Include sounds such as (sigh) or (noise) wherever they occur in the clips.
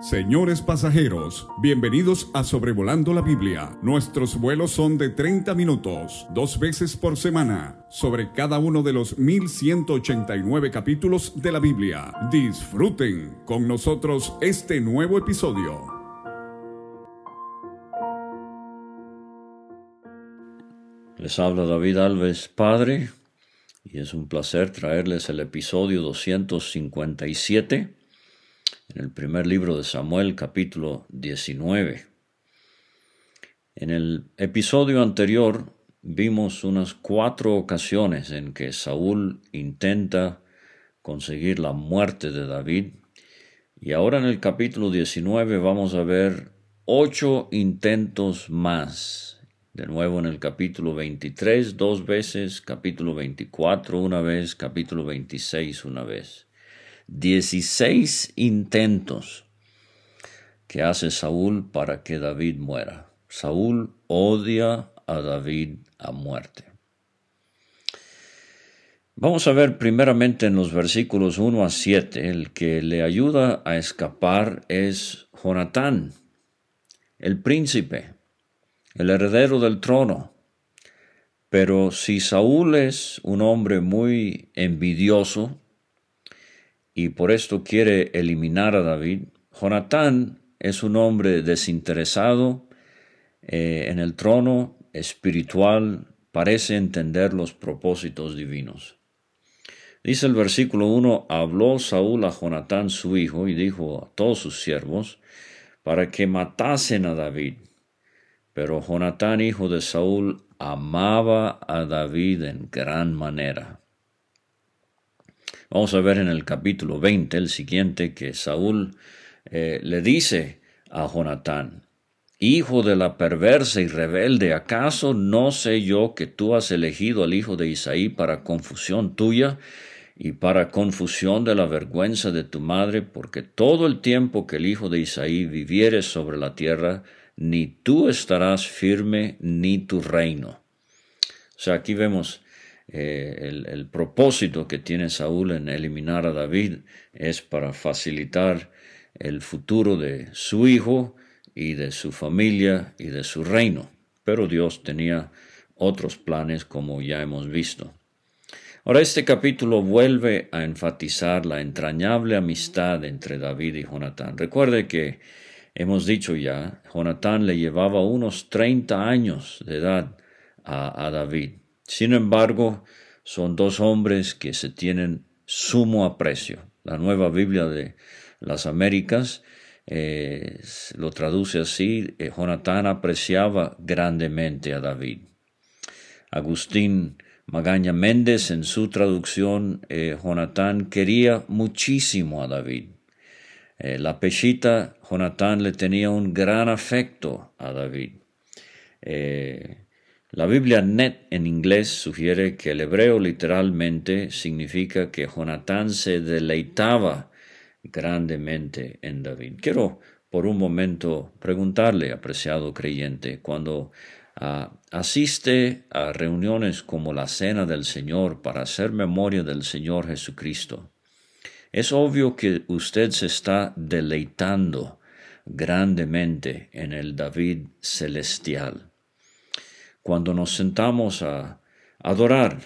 Señores pasajeros, bienvenidos a Sobrevolando la Biblia. Nuestros vuelos son de 30 minutos, dos veces por semana, sobre cada uno de los 1189 capítulos de la Biblia. Disfruten con nosotros este nuevo episodio. Les habla David Alves, Padre, y es un placer traerles el episodio 257 en el primer libro de Samuel capítulo 19. En el episodio anterior vimos unas cuatro ocasiones en que Saúl intenta conseguir la muerte de David y ahora en el capítulo 19 vamos a ver ocho intentos más. De nuevo en el capítulo 23 dos veces, capítulo 24 una vez, capítulo 26 una vez. 16 intentos que hace Saúl para que David muera. Saúl odia a David a muerte. Vamos a ver primeramente en los versículos 1 a 7, el que le ayuda a escapar es Jonatán, el príncipe, el heredero del trono. Pero si Saúl es un hombre muy envidioso, y por esto quiere eliminar a David. Jonatán es un hombre desinteresado eh, en el trono espiritual, parece entender los propósitos divinos. Dice el versículo 1, habló Saúl a Jonatán su hijo y dijo a todos sus siervos para que matasen a David. Pero Jonatán, hijo de Saúl, amaba a David en gran manera Vamos a ver en el capítulo 20, el siguiente, que Saúl eh, le dice a Jonatán, Hijo de la perversa y rebelde, ¿acaso no sé yo que tú has elegido al hijo de Isaí para confusión tuya y para confusión de la vergüenza de tu madre? Porque todo el tiempo que el hijo de Isaí viviere sobre la tierra, ni tú estarás firme, ni tu reino. O sea, aquí vemos eh, el, propósito que tiene Saúl en eliminar a David es para facilitar el futuro de su hijo y de su familia y de su reino. Pero Dios tenía otros planes como ya hemos visto. Ahora este capítulo vuelve a enfatizar la entrañable amistad entre David y Jonatán. Recuerde que hemos dicho ya, Jonatán le llevaba unos 30 años de edad a David. Sin embargo, son dos hombres que se tienen sumo aprecio. La nueva Biblia de las Américas eh, lo traduce así, eh, Jonatán apreciaba grandemente a David. Agustín Magaña Méndez en su traducción, eh, Jonatán quería muchísimo a David. la pechita, Jonatán le tenía un gran afecto a David. La Biblia Net en inglés sugiere que el hebreo literalmente significa que Jonatán se deleitaba grandemente en David. Quiero por un momento preguntarle, apreciado creyente, cuando ah, asiste a reuniones como la Cena del Señor para hacer memoria del Señor Jesucristo, es obvio que usted se está deleitando grandemente en el David celestial cuando nos sentamos a adorar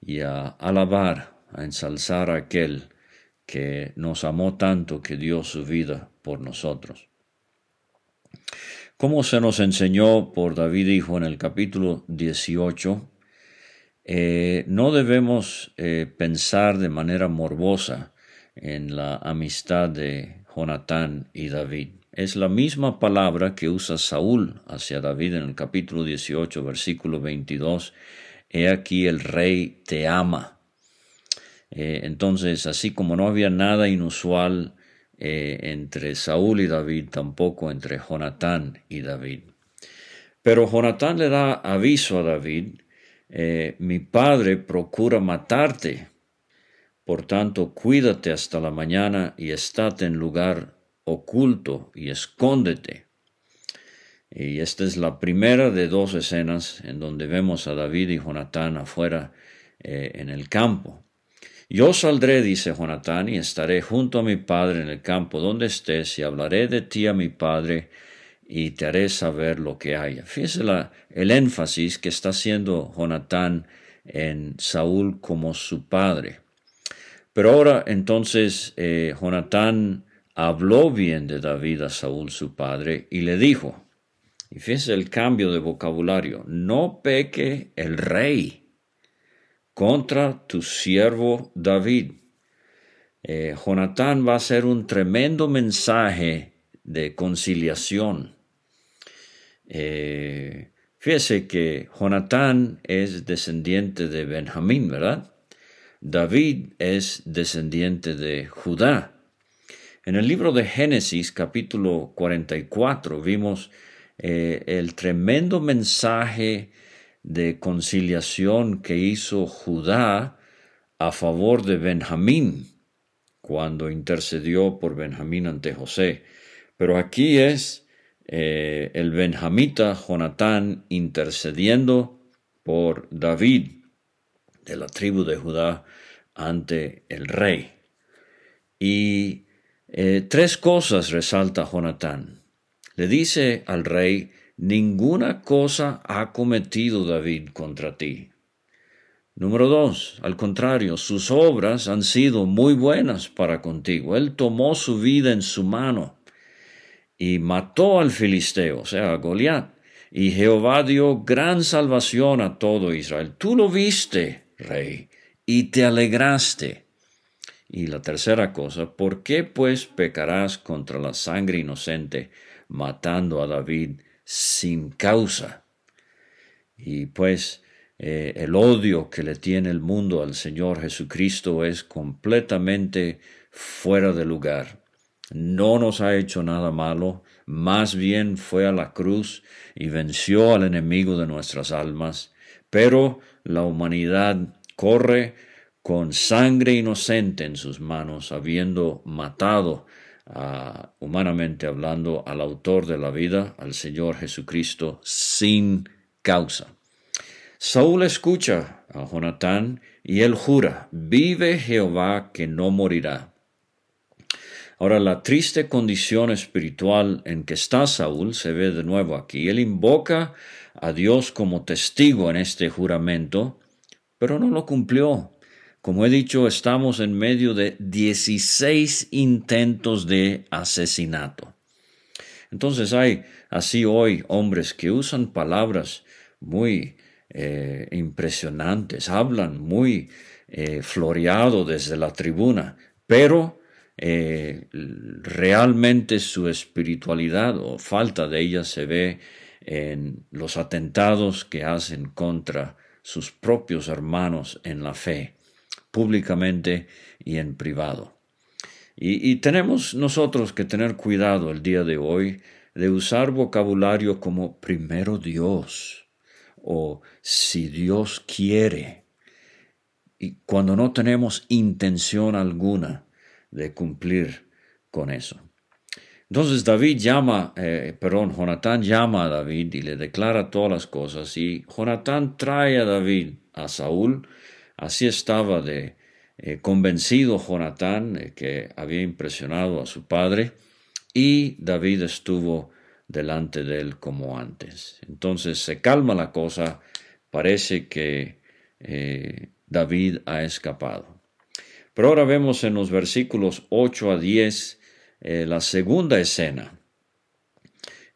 y a alabar, a ensalzar a aquel que nos amó tanto que dio su vida por nosotros. Como se nos enseñó por David Hijo en el capítulo 18, eh, no debemos eh, pensar de manera morbosa en la amistad de Jonatán y David. Es la misma palabra que usa Saúl hacia David en el capítulo 18, versículo 22. He aquí el rey te ama. Eh, entonces, así como no había nada inusual eh, entre Saúl y David, tampoco entre Jonatán y David. Pero Jonatán le da aviso a David, eh, mi padre procura matarte, por tanto cuídate hasta la mañana y estate en lugar oculto y escóndete. Y esta es la primera de dos escenas en donde vemos a David y Jonatán afuera eh, en el campo. Yo saldré, dice Jonatán, y estaré junto a mi padre en el campo donde estés, y hablaré de ti a mi padre, y te haré saber lo que haya. Fíjese el énfasis que está haciendo Jonatán en Saúl como su padre. Pero ahora entonces eh, Jonatán habló bien de David a Saúl su padre y le dijo, y fíjese el cambio de vocabulario, no peque el rey contra tu siervo David. Eh, Jonatán va a ser un tremendo mensaje de conciliación. Eh, fíjese que Jonatán es descendiente de Benjamín, ¿verdad? David es descendiente de Judá. En el libro de Génesis capítulo 44 vimos eh, el tremendo mensaje de conciliación que hizo Judá a favor de Benjamín cuando intercedió por Benjamín ante José. Pero aquí es eh, el benjamita Jonatán intercediendo por David de la tribu de Judá ante el rey. Y eh, tres cosas resalta Jonatán. Le dice al rey, ninguna cosa ha cometido David contra ti. Número dos, al contrario, sus obras han sido muy buenas para contigo. Él tomó su vida en su mano y mató al filisteo, o sea, Goliat. Y Jehová dio gran salvación a todo Israel. Tú lo viste, rey, y te alegraste. Y la tercera cosa, ¿por qué pues pecarás contra la sangre inocente, matando a David sin causa. Y pues eh, el odio que le tiene el mundo al Señor Jesucristo es completamente fuera de lugar. No nos ha hecho nada malo, más bien fue a la cruz y venció al enemigo de nuestras almas, pero la humanidad corre con sangre inocente en sus manos, habiendo matado humanamente hablando, al autor de la vida, al Señor Jesucristo, sin causa. Saúl escucha a Jonatán y él jura, vive Jehová que no morirá. Ahora, la triste condición espiritual en que está Saúl se ve de nuevo aquí. Él invoca a Dios como testigo en este juramento, pero no lo cumplió. Como he dicho, estamos en medio de 16 intentos de asesinato. Entonces hay así hoy hombres que usan palabras muy eh, impresionantes, hablan muy eh, floreado desde la tribuna, pero eh, realmente su espiritualidad o falta de ella se ve en los atentados que hacen contra sus propios hermanos en la fe públicamente y en privado. Y, tenemos nosotros que tener cuidado el día de hoy de usar vocabulario como primero Dios o si Dios quiere, y cuando no tenemos intención alguna de cumplir con eso. Entonces David llama, eh, perdón, Jonatán llama a David y le declara todas las cosas y Jonatán trae a David a Saúl Así estaba de eh, convencido Jonatán que había impresionado a su padre y David estuvo delante de él como antes. Entonces se calma la cosa, parece que eh, David ha escapado. Pero ahora vemos en los versículos 8 a 10 eh, la segunda escena.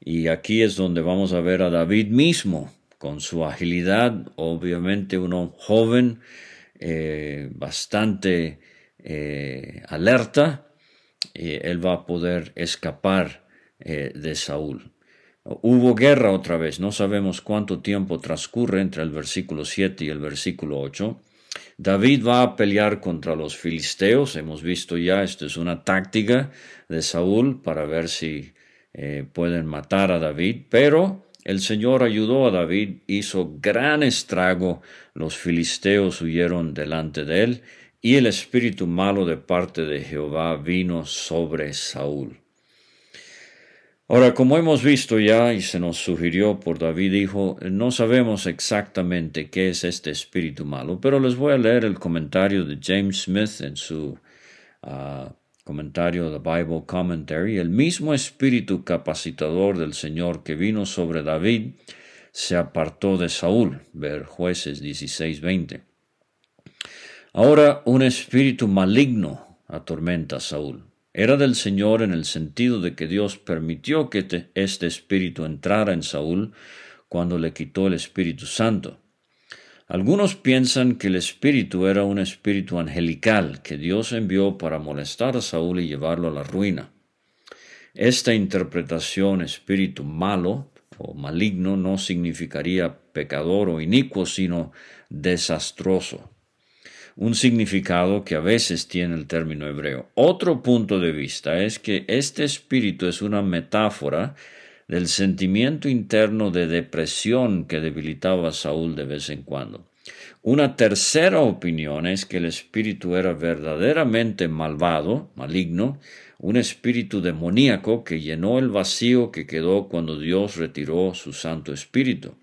Y aquí es donde vamos a ver a David mismo, con su agilidad, obviamente uno joven, eh, bastante eh, alerta, él va a poder escapar eh, de Saúl. Hubo guerra otra vez, no sabemos cuánto tiempo transcurre entre el versículo 7 y el versículo 8. David va a pelear contra los filisteos, hemos visto ya, esto es una táctica de Saúl para ver si pueden matar a David, pero el Señor ayudó a David, hizo gran estrago, los filisteos huyeron delante de él, y el espíritu malo de parte de Jehová vino sobre Saúl. Ahora, como hemos visto ya y se nos sugirió por David, dijo, no sabemos exactamente qué es este espíritu malo, pero les voy a leer el comentario de James Smith en su ah, comentario de Bible Commentary. El mismo espíritu capacitador del Señor que vino sobre David se apartó de Saúl. Ver jueces 16:20. Ahora un espíritu maligno atormenta a Saúl. Era del Señor en el sentido de que Dios permitió que este espíritu entrara en Saúl cuando le quitó el Espíritu Santo. Algunos piensan que el espíritu era un espíritu angelical que Dios envió para molestar a Saúl y llevarlo a la ruina. Esta interpretación espíritu malo o maligno no significaría pecador o inicuo, sino desastroso un significado que a veces tiene el término hebreo. Otro punto de vista es que este espíritu es una metáfora del sentimiento interno de depresión que debilitaba a Saúl de vez en cuando. Una tercera opinión es que el espíritu era verdaderamente malvado, maligno, un espíritu demoníaco que llenó el vacío que quedó cuando Dios retiró su Santo Espíritu.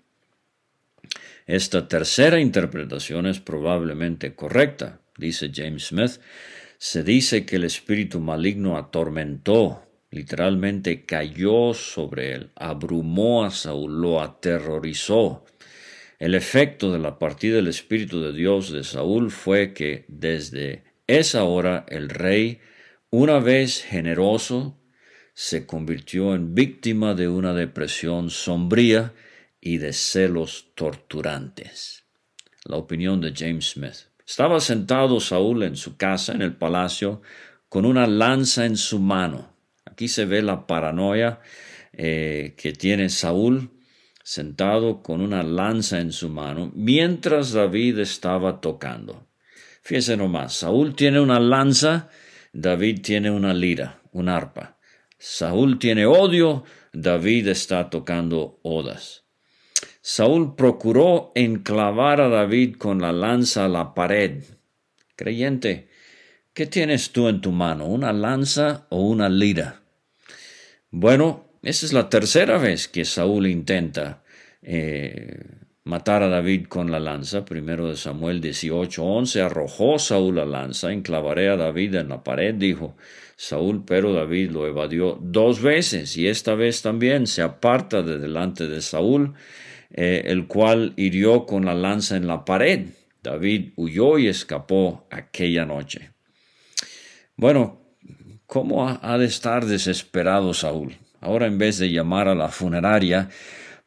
Esta tercera interpretación es probablemente correcta, dice James Smith. Se dice que el espíritu maligno atormentó, literalmente cayó sobre él, abrumó a Saúl, lo aterrorizó. El efecto de la partida del Espíritu de Dios de Saúl fue que desde esa hora el rey, una vez generoso, se convirtió en víctima de una depresión sombría y de celos torturantes. La opinión de James Smith. Estaba sentado Saúl en su casa, en el palacio, con una lanza en su mano. Aquí se ve la paranoia eh, que tiene Saúl sentado con una lanza en su mano, mientras David estaba tocando. Fíjese nomás, Saúl tiene una lanza, David tiene una lira, un arpa. Saúl tiene odio, David está tocando odas. Saúl procuró enclavar a David con la lanza a la pared. Creyente, ¿qué tienes tú en tu mano? ¿Una lanza o una lira? Bueno, esa es la tercera vez que Saúl intenta eh, matar a David con la lanza. Primero de Samuel 18:11 arrojó Saúl la lanza, enclavaré a David en la pared, dijo Saúl, pero David lo evadió dos veces y esta vez también se aparta de delante de Saúl eh, el cual hirió con la lanza en la pared. David huyó y escapó aquella noche. Bueno, ¿cómo ha de estar desesperado Saúl? Ahora en vez de llamar a la funeraria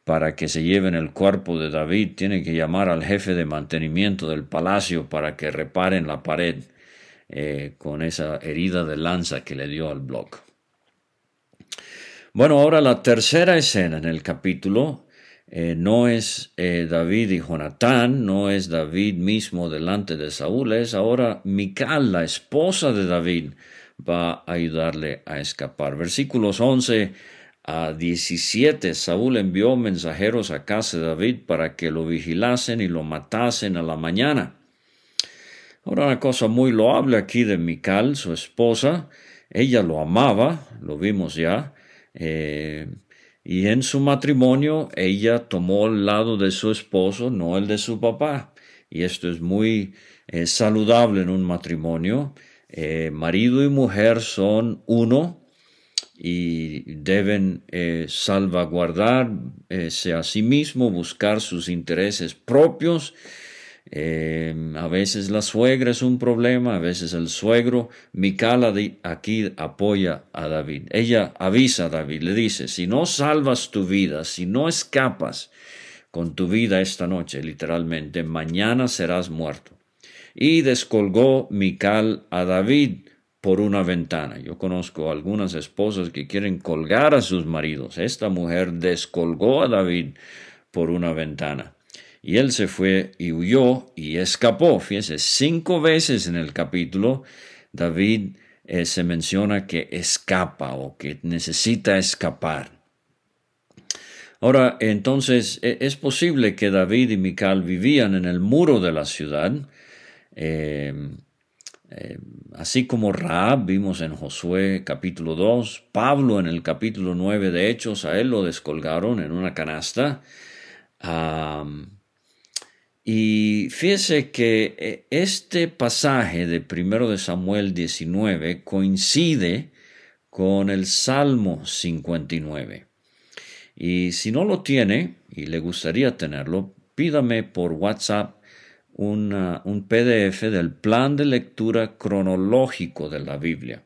para que se lleven el cuerpo de David, tiene que llamar al jefe de mantenimiento del palacio para que reparen la pared eh, con esa herida de lanza que le dio al bloc. Bueno, ahora la tercera escena en el capítulo eh, no es eh, David y Jonatán, no es David mismo delante de Saúl, es ahora Mical, la esposa de David, va a ayudarle a escapar. Versículos 11 a 17, Saúl envió mensajeros a casa de David para que lo vigilasen y lo matasen a la mañana. Ahora una cosa muy loable aquí de Mical, su esposa, ella lo amaba, lo vimos ya, eh, y en su matrimonio ella tomó el lado de su esposo, no el de su papá. Y esto es muy eh, saludable en un matrimonio. Eh, marido y mujer son uno y deben eh, salvaguardarse a sí mismo, buscar sus intereses propios eh, a veces la suegra es un problema, a veces el suegro. Micala aquí apoya a David. Ella avisa a David, le dice, si no salvas tu vida, si no escapas con tu vida esta noche, literalmente, mañana serás muerto. Y descolgó Mical a David por una ventana. Yo conozco algunas esposas que quieren colgar a sus maridos. Esta mujer descolgó a David por una ventana. Y él se fue y huyó y escapó. Fíjense, cinco veces en el capítulo David eh, se menciona que escapa o que necesita escapar. Ahora, entonces, e, es posible que David y Mical vivían en el muro de la ciudad. Eh, eh, así como Raab vimos en Josué capítulo 2, Pablo en el capítulo 9 de Hechos, a él lo descolgaron en una canasta. Y fíjese que eh, este pasaje de primero de Samuel 19 coincide con el Salmo 59. Y si no lo tiene y le gustaría tenerlo, pídame por WhatsApp un PDF del plan de lectura cronológico de la Biblia.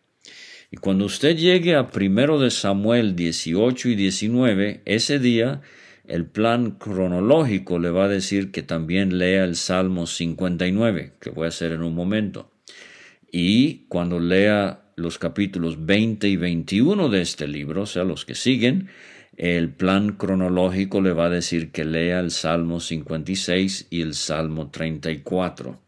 Y cuando usted llegue a primero de Samuel 18 y 19, ese día el plan cronológico le va a decir que también lea el Salmo 59, que voy a hacer en un momento. Y cuando lea los capítulos 20 y 21 de este libro, o sea, los que siguen, el plan cronológico le va a decir que lea el Salmo 56 y el Salmo 34.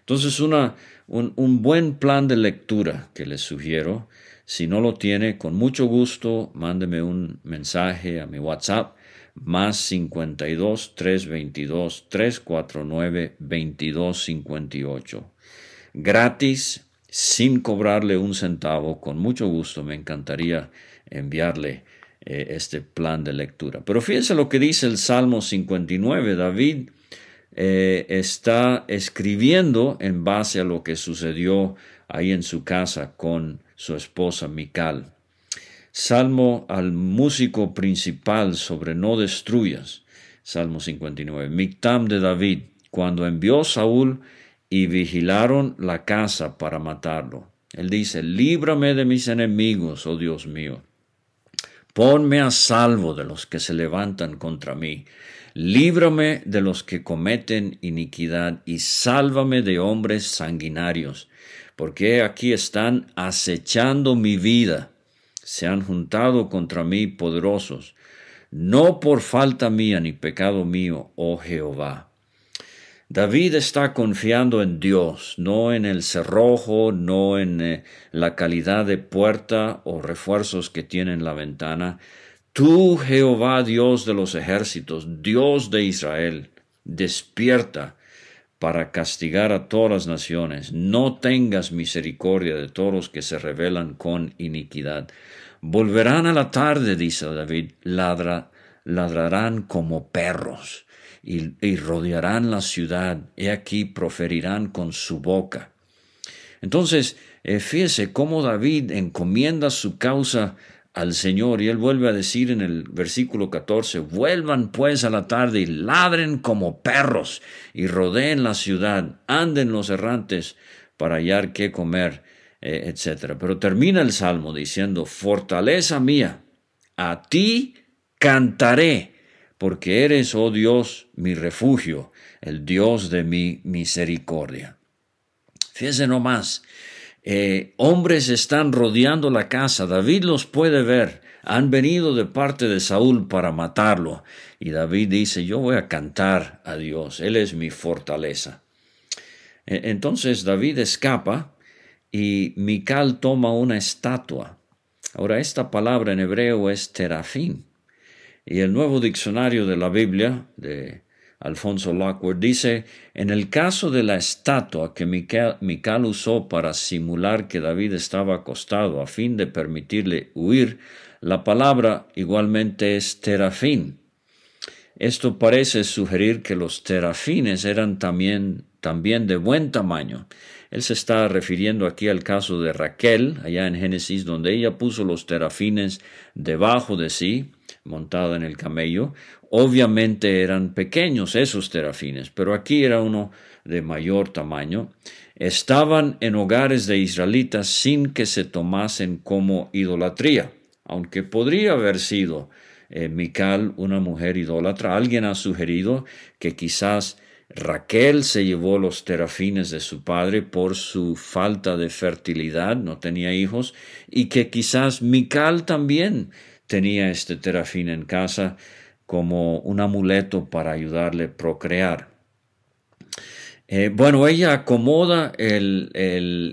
Entonces, una, un, un buen plan de lectura que les sugiero. Si no lo tiene, con mucho gusto, mándeme un mensaje a mi WhatsApp más 52 322 349 2258. Gratis, sin cobrarle un centavo, con mucho gusto me encantaría enviarle eh, este plan de lectura. Pero fíjense lo que dice el Salmo 59. David eh, está escribiendo en base a lo que sucedió ahí en su casa con su esposa Mical. Salmo al músico principal sobre no destruyas. Salmo 59. Mictam de David, cuando envió Saúl y vigilaron la casa para matarlo. Él dice, líbrame de mis enemigos, oh Dios mío. Ponme a salvo de los que se levantan contra mí. Líbrame de los que cometen iniquidad y sálvame de hombres sanguinarios, porque aquí están acechando mi vida. Se han juntado contra mí poderosos, no por falta mía ni pecado mío, oh Jehová. David está confiando en Dios, no en el cerrojo, no en eh, la calidad de puerta o refuerzos que tiene en la ventana. Tú, Jehová, Dios de los ejércitos, Dios de Israel, despierta para castigar a todas las naciones. No tengas misericordia de todos los que se rebelan con iniquidad. Volverán a la tarde, dice David, ladra, ladrarán como perros y, rodearán la ciudad, y aquí proferirán con su boca. Entonces, eh, fíjese cómo David encomienda su causa al Señor y él vuelve a decir en el versículo 14, vuelvan pues a la tarde y ladren como perros y rodeen la ciudad, anden los errantes para hallar qué comer, etc. Pero termina el salmo diciendo, fortaleza mía, a ti cantaré porque eres, oh Dios, mi refugio, el Dios de mi misericordia. Fíjense nomás, eh, hombres están rodeando la casa, David los puede ver, han venido de parte de Saúl para matarlo, y David dice, yo voy a cantar a Dios, Él es mi fortaleza. E, entonces David escapa y Mical toma una estatua. Ahora, esta palabra en hebreo es terafín y el nuevo diccionario de la Biblia de Alfonso Lockwood dice, en el caso de la estatua que Mical, usó para simular que David estaba acostado a fin de permitirle huir, la palabra igualmente es terafín. Esto parece sugerir que los terafines eran también, también de buen tamaño. Él se está refiriendo aquí al caso de Raquel, allá en Génesis, donde ella puso los terafines debajo de sí, montada en el camello. Obviamente eran pequeños esos terafines, pero aquí era uno de mayor tamaño. Estaban en hogares de israelitas sin que se tomasen como idolatría, aunque podría haber sido eh, Mical una mujer idólatra. Alguien ha sugerido que quizás Raquel se llevó los terafines de su padre por su falta de fertilidad, no tenía hijos, y que quizás Mical también tenía este terafín en casa como un amuleto para ayudarle a procrear. Eh, bueno, ella acomoda el,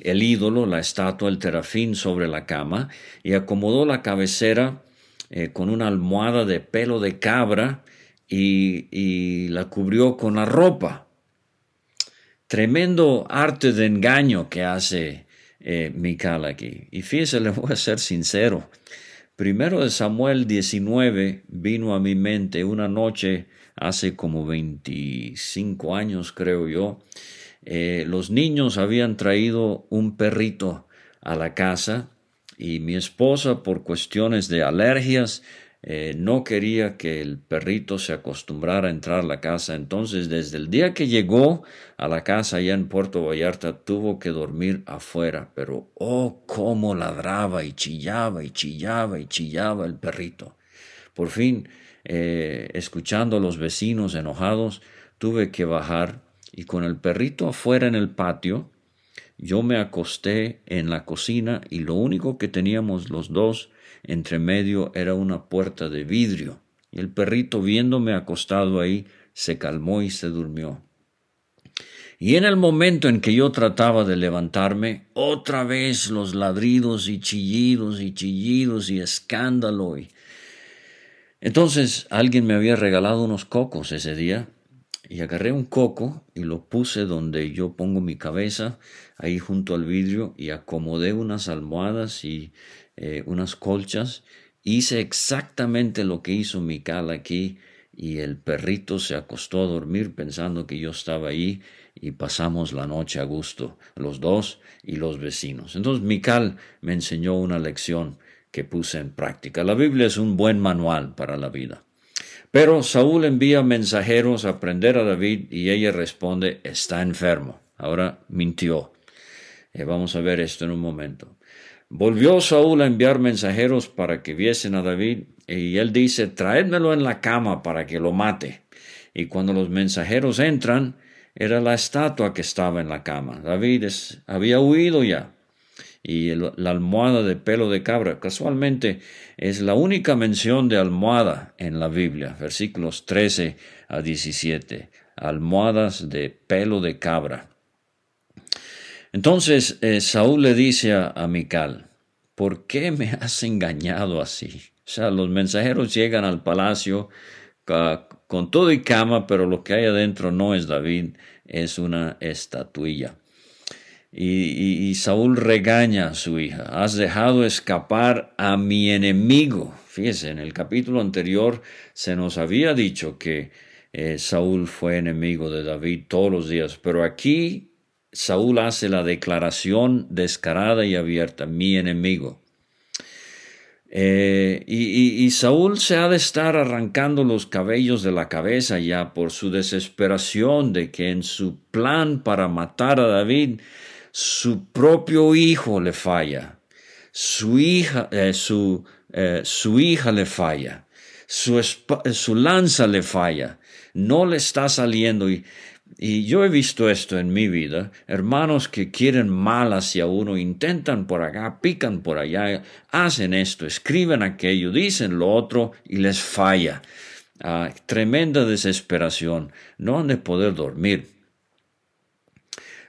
ídolo, la estatua, el terafín sobre la cama y acomodó la cabecera eh, con una almohada de pelo de cabra y, la cubrió con la ropa. Tremendo arte de engaño que hace eh, Mical aquí. Y fíjese, le voy a ser sincero. Primero de Samuel 19 vino a mi mente una noche hace como 25 años, creo yo. Eh, los niños habían traído un perrito a la casa y mi esposa, por cuestiones de alergias, eh, no quería que el perrito se acostumbrara a entrar a la casa. Entonces, desde el día que llegó a la casa allá en Puerto Vallarta, tuvo que dormir afuera. Pero, oh, cómo ladraba y chillaba y chillaba y chillaba el perrito. Por fin, eh, escuchando a los vecinos enojados, tuve que bajar y con el perrito afuera en el patio, yo me acosté en la cocina y lo único que teníamos los dos entre medio era una puerta de vidrio, y el perrito viéndome acostado ahí se calmó y se durmió. Y en el momento en que yo trataba de levantarme, otra vez los ladridos y chillidos y chillidos y escándalo. Y... Entonces alguien me había regalado unos cocos ese día y agarré un coco y lo puse donde yo pongo mi cabeza, ahí junto al vidrio, y acomodé unas almohadas y eh, unas colchas. Hice exactamente lo que hizo Mical aquí y el perrito se acostó a dormir pensando que yo estaba ahí y pasamos la noche a gusto, los dos y los vecinos. Entonces Mical me enseñó una lección que puse en práctica. La Biblia es un buen manual para la vida. Pero Saúl envía mensajeros a prender a David y ella responde, está enfermo. Ahora mintió. Eh, vamos a ver esto en un momento. Volvió Saúl a enviar mensajeros para que viesen a David, y él dice, traédmelo en la cama para que lo mate. Y cuando los mensajeros entran, era la estatua que estaba en la cama. David había huido ya. Y la almohada de pelo de cabra, casualmente, es la única mención de almohada en la Biblia, versículos 13 a 17. Almohadas de pelo de cabra. Entonces eh, Saúl le dice a, Mical, ¿por qué me has engañado así? O sea, los mensajeros llegan al palacio con todo y cama, pero lo que hay adentro no es David, es una estatuilla. Y, y, Saúl regaña a su hija, has dejado escapar a mi enemigo. Fíjese, en el capítulo anterior se nos había dicho que eh, Saúl fue enemigo de David todos los días, pero aquí Saúl hace la declaración descarada y abierta, mi enemigo. Eh, y, Saúl se ha de estar arrancando los cabellos de la cabeza ya por su desesperación de que en su plan para matar a David, su propio hijo le falla, su hija, eh, su, eh, su hija le falla, su, su lanza le falla, no le está saliendo y y yo he visto esto en mi vida, hermanos que quieren mal hacia uno, intentan por acá, pican por allá, hacen esto, escriben aquello, dicen lo otro y les falla. Ah, tremenda desesperación, no han de poder dormir.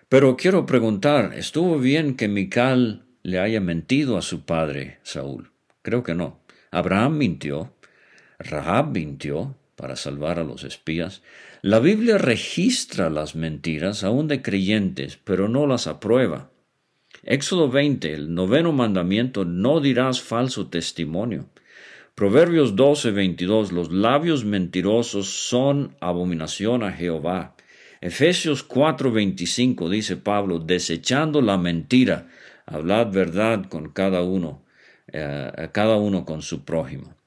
Pero quiero preguntar, ¿estuvo bien que Mical le haya mentido a su padre Saúl? Creo que no. Abraham mintió, Rahab mintió para salvar a los espías, la Biblia registra las mentiras aún de creyentes, pero no las aprueba. Éxodo 20, el noveno mandamiento, no dirás falso testimonio. Proverbios 12, 22, los labios mentirosos son abominación a Jehová. Efesios 4, 25 dice Pablo, desechando la mentira, hablad verdad con cada uno, eh, cada uno con su prójimo.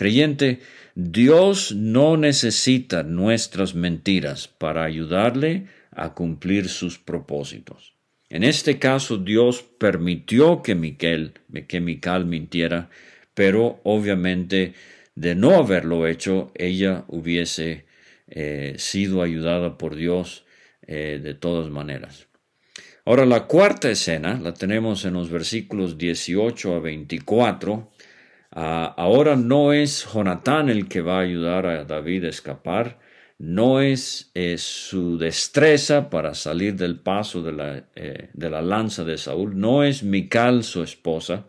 Creyente, Dios no necesita nuestras mentiras para ayudarle a cumplir sus propósitos. En este caso, Dios permitió que Miquel, que Mical mintiera, pero obviamente de no haberlo hecho, ella hubiese eh, sido ayudada por Dios eh, de todas maneras. Ahora, la cuarta escena la tenemos en los versículos 18 a 24 Ah, ahora no es Jonatán el que va a ayudar a David a escapar, no es, su destreza para salir del paso de la, eh, de la lanza de Saúl, no es Mical su esposa,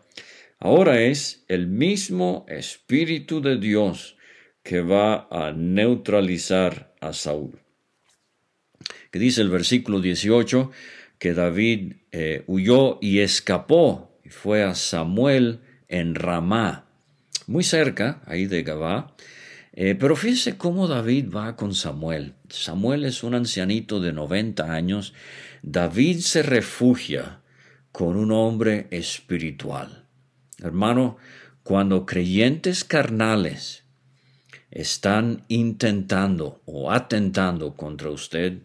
ahora es el mismo Espíritu de Dios que va a neutralizar a Saúl. Que dice el versículo 18, que David eh, huyó y escapó, y fue a Samuel en Ramá, muy cerca ahí de Gabá. Eh, pero fíjense cómo David va con Samuel. Samuel es un ancianito de 90 años. David se refugia con un hombre espiritual. Hermano, cuando creyentes carnales están intentando o atentando contra usted,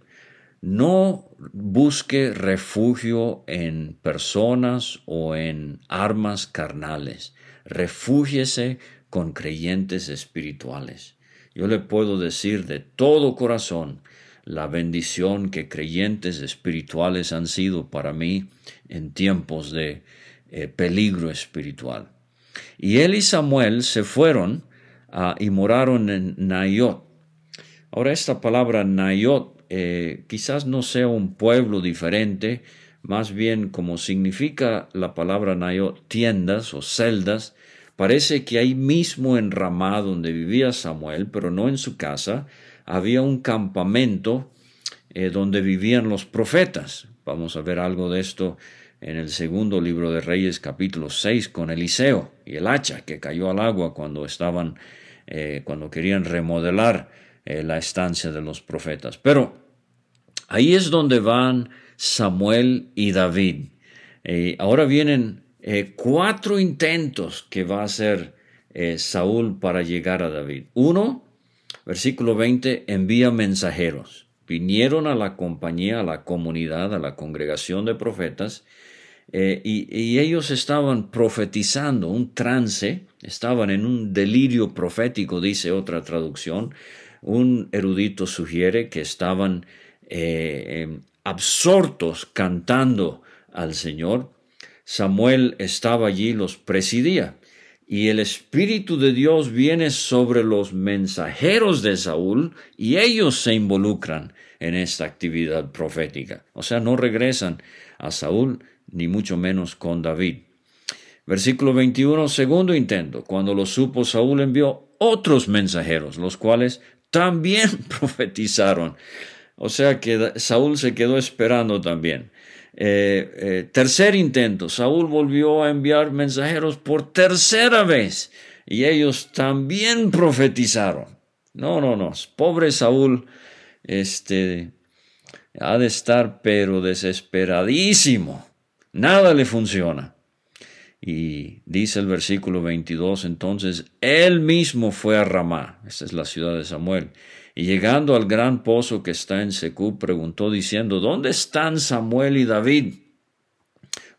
no busque refugio en personas o en armas carnales. Refúgiese con creyentes espirituales. Yo le puedo decir de todo corazón la bendición que creyentes espirituales han sido para mí en tiempos de eh, peligro espiritual. Y él y Samuel se fueron ah, y moraron en Nayot. Ahora esta palabra Nayot eh, quizás no sea un pueblo diferente, más bien como significa la palabra Nayot, tiendas o celdas, parece que ahí mismo en Ramá donde vivía Samuel, pero no en su casa, había un campamento eh, donde vivían los profetas. Vamos a ver algo de esto en el segundo libro de Reyes capítulo 6 con Eliseo y el hacha que cayó al agua cuando estaban, eh, cuando querían remodelar eh, la estancia de los profetas. Pero ahí es donde van Samuel y David. ahora vienen cuatro intentos que va a hacer Saúl para llegar a David. Uno, versículo 20, envía mensajeros vinieron a la compañía, a la comunidad, a la congregación de profetas, eh, y, ellos estaban profetizando un trance, estaban en un delirio profético, dice otra traducción. Un erudito sugiere que estaban eh, em, absortos cantando al Señor. Samuel estaba allí, los presidía y el Espíritu de Dios viene sobre los mensajeros de Saúl y ellos se involucran en esta actividad profética. O sea, no regresan a Saúl, ni mucho menos con David. Versículo 21, segundo intento. Cuando lo supo, Saúl envió otros mensajeros, los cuales también (laughs) profetizaron. O sea que Saúl se quedó esperando también. Eh, eh, tercer intento, Saúl volvió a enviar mensajeros por tercera vez y ellos también profetizaron. No, no, no, pobre Saúl, este, ha de estar pero desesperadísimo, nada le funciona. Y dice el versículo 22, entonces, él mismo fue a Ramá, esta es la ciudad de Samuel, y llegando al gran pozo que está en Secú, preguntó diciendo, ¿dónde están Samuel y David?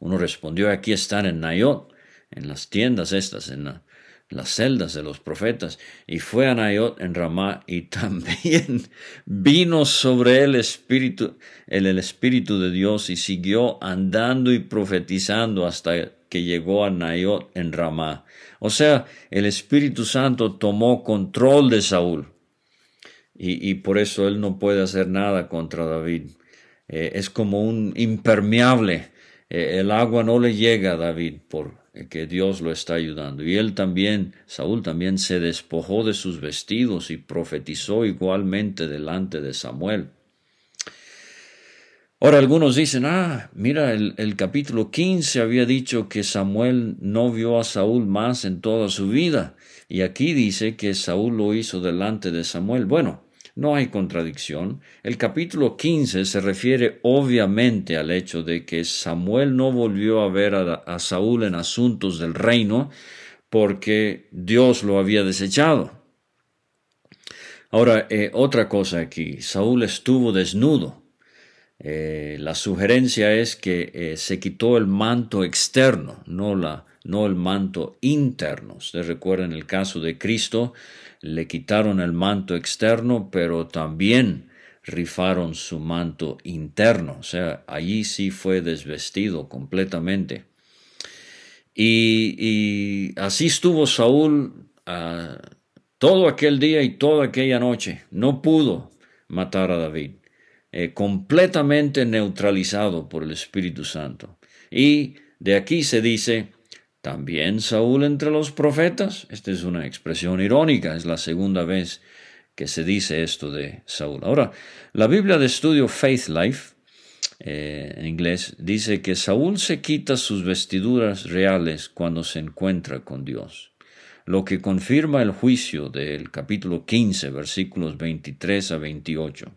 Uno respondió, aquí están en Nayot, en las tiendas estas, en, las celdas de los profetas. Y fue a Nayot en Ramá y (laughs) también vino sobre él espíritu, el, el Espíritu de Dios y siguió andando y profetizando hasta que llegó a Nayot en Ramá. O sea, el Espíritu Santo tomó control de Saúl y, por eso él no puede hacer nada contra David. Eh, es como un impermeable. Eh, el agua no le llega a David porque Dios lo está ayudando. Y él también, Saúl también se despojó de sus vestidos y profetizó igualmente delante de Samuel. Ahora algunos dicen, ah, mira, el, el, capítulo 15 había dicho que Samuel no vio a Saúl más en toda su vida, y aquí dice que Saúl lo hizo delante de Samuel. Bueno, no hay contradicción. El capítulo 15 se refiere obviamente al hecho de que Samuel no volvió a ver a, Saúl en asuntos del reino porque Dios lo había desechado. Ahora, eh, otra cosa aquí, Saúl estuvo desnudo. Eh, la sugerencia es que eh, se quitó el manto externo, no, la, no el manto interno. Ustedes recuerdan el caso de Cristo, le quitaron el manto externo, pero también rifaron su manto interno, o sea, allí sí fue desvestido completamente. Y, así estuvo Saúl ah, todo aquel día y toda aquella noche. No pudo matar a David, eh, completamente neutralizado por el Espíritu Santo. Y de aquí se dice, también Saúl entre los profetas. Esta es una expresión irónica, es la segunda vez que se dice esto de Saúl. Ahora, la Biblia de estudio Faith Life eh, en inglés, dice que Saúl se quita sus vestiduras reales cuando se encuentra con Dios, lo que confirma el juicio del capítulo 15, versículos 23 a 28.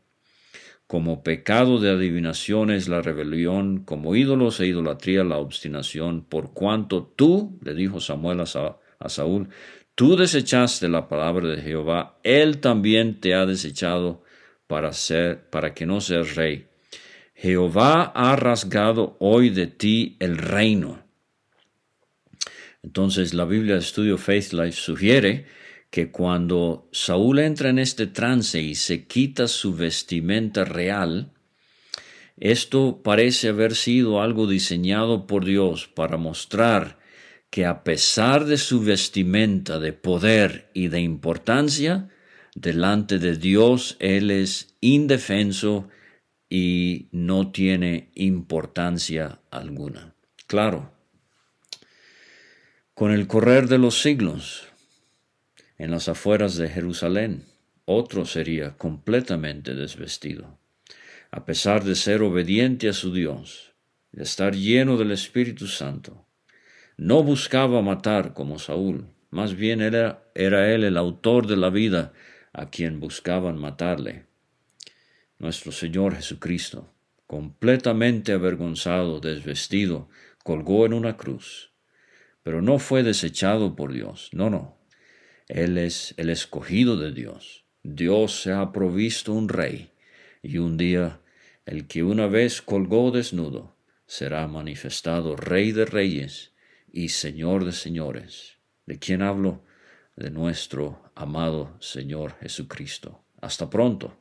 Como pecado de adivinación es la rebelión, como ídolos e idolatría la obstinación, por cuanto tú, le dijo Samuel a, Saúl, tú desechaste la palabra de Jehová, él también te ha desechado para ser, para que no seas rey. Jehová ha rasgado hoy de ti el reino. Entonces la Biblia de Estudio Faith Life sugiere que cuando Saúl entra en este trance y se quita su vestimenta real, esto parece haber sido algo diseñado por Dios para mostrar que a pesar de su vestimenta de poder y de importancia, delante de Dios Él es indefenso y no tiene importancia alguna. Claro, con el correr de los siglos, en las afueras de Jerusalén, otro sería completamente desvestido. A pesar de ser obediente a su Dios, de estar lleno del Espíritu Santo, no buscaba matar como Saúl, más bien era, era él el autor de la vida a quien buscaban matarle nuestro Señor Jesucristo, completamente avergonzado, desvestido, colgó en una cruz. Pero no fue desechado por Dios, no, no. Él es el escogido de Dios. Dios se ha provisto un rey, y un día el que una vez colgó desnudo será manifestado Rey de Reyes y Señor de Señores. ¿De quién hablo? De nuestro amado Señor Jesucristo. Hasta pronto.